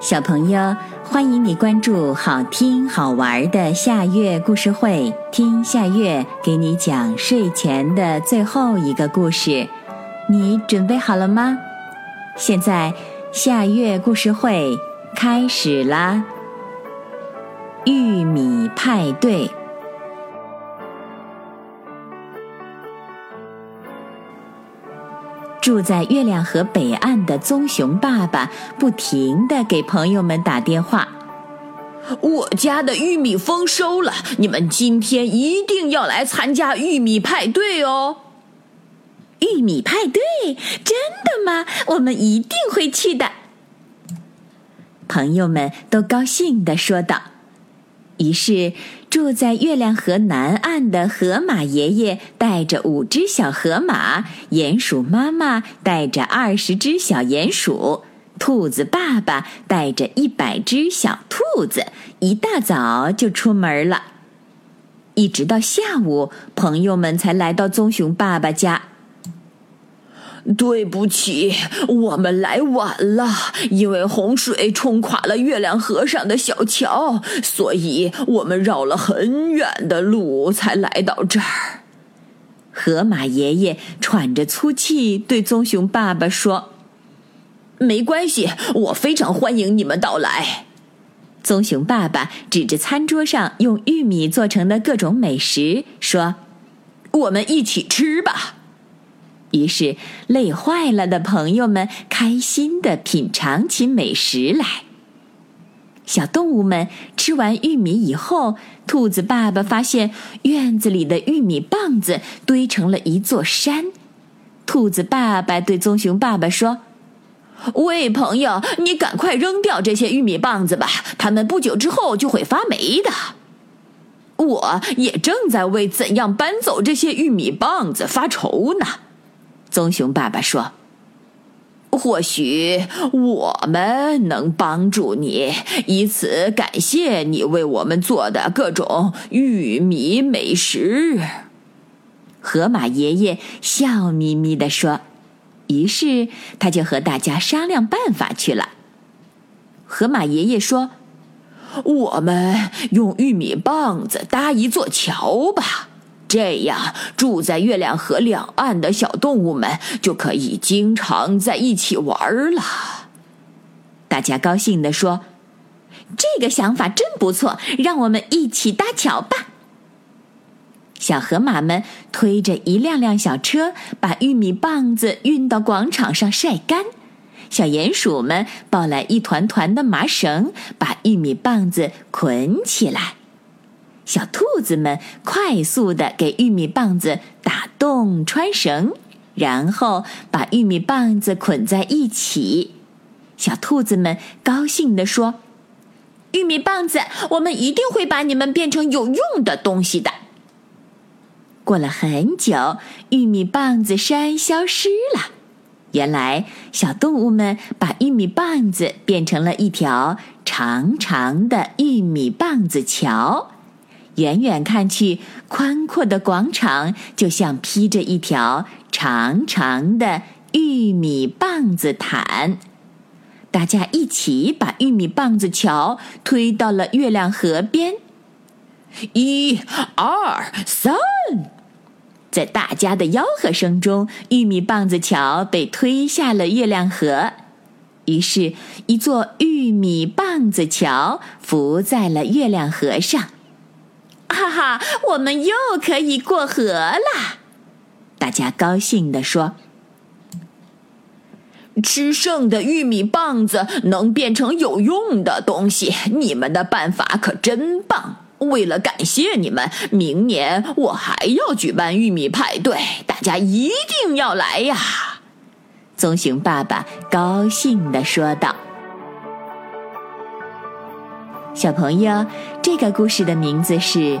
小朋友，欢迎你关注好听好玩的夏月故事会，听夏月给你讲睡前的最后一个故事。你准备好了吗？现在夏月故事会开始啦！玉米派对。住在月亮河北岸的棕熊爸爸不停地给朋友们打电话：“我家的玉米丰收了，你们今天一定要来参加玉米派对哦！”玉米派对，真的吗？我们一定会去的。朋友们都高兴地说道。于是，住在月亮河南岸的河马爷爷带着五只小河马，鼹鼠妈妈带着二十只小鼹鼠，兔子爸爸带着一百只小兔子，一大早就出门了。一直到下午，朋友们才来到棕熊爸爸家。对不起，我们来晚了，因为洪水冲垮了月亮河上的小桥，所以我们绕了很远的路才来到这儿。河马爷爷喘着粗气对棕熊爸爸说：“没关系，我非常欢迎你们到来。”棕熊爸爸指着餐桌上用玉米做成的各种美食说：“我们一起吃吧。”于是，累坏了的朋友们开心地品尝起美食来。小动物们吃完玉米以后，兔子爸爸发现院子里的玉米棒子堆成了一座山。兔子爸爸对棕熊爸爸说：“喂，朋友，你赶快扔掉这些玉米棒子吧，它们不久之后就会发霉的。”我也正在为怎样搬走这些玉米棒子发愁呢。棕熊爸爸说：“或许我们能帮助你，以此感谢你为我们做的各种玉米美食。”河马爷爷笑眯眯地说：“于是他就和大家商量办法去了。”河马爷爷说：“我们用玉米棒子搭一座桥吧。”这样，住在月亮河两岸的小动物们就可以经常在一起玩了。大家高兴地说：“这个想法真不错，让我们一起搭桥吧！”小河马们推着一辆辆小车，把玉米棒子运到广场上晒干；小鼹鼠们抱来一团团的麻绳，把玉米棒子捆起来。小兔子们快速地给玉米棒子打洞穿绳，然后把玉米棒子捆在一起。小兔子们高兴地说：“玉米棒子，我们一定会把你们变成有用的东西的。”过了很久，玉米棒子山消失了。原来，小动物们把玉米棒子变成了一条长长的玉米棒子桥。远远看去，宽阔的广场就像披着一条长长的玉米棒子毯。大家一起把玉米棒子桥推到了月亮河边。一、二、三，在大家的吆喝声中，玉米棒子桥被推下了月亮河。于是，一座玉米棒子桥浮在了月亮河上。哈，我们又可以过河啦！大家高兴地说：“吃剩的玉米棒子能变成有用的东西，你们的办法可真棒！为了感谢你们，明年我还要举办玉米派对，大家一定要来呀！”棕熊爸爸高兴地说道。小朋友，这个故事的名字是《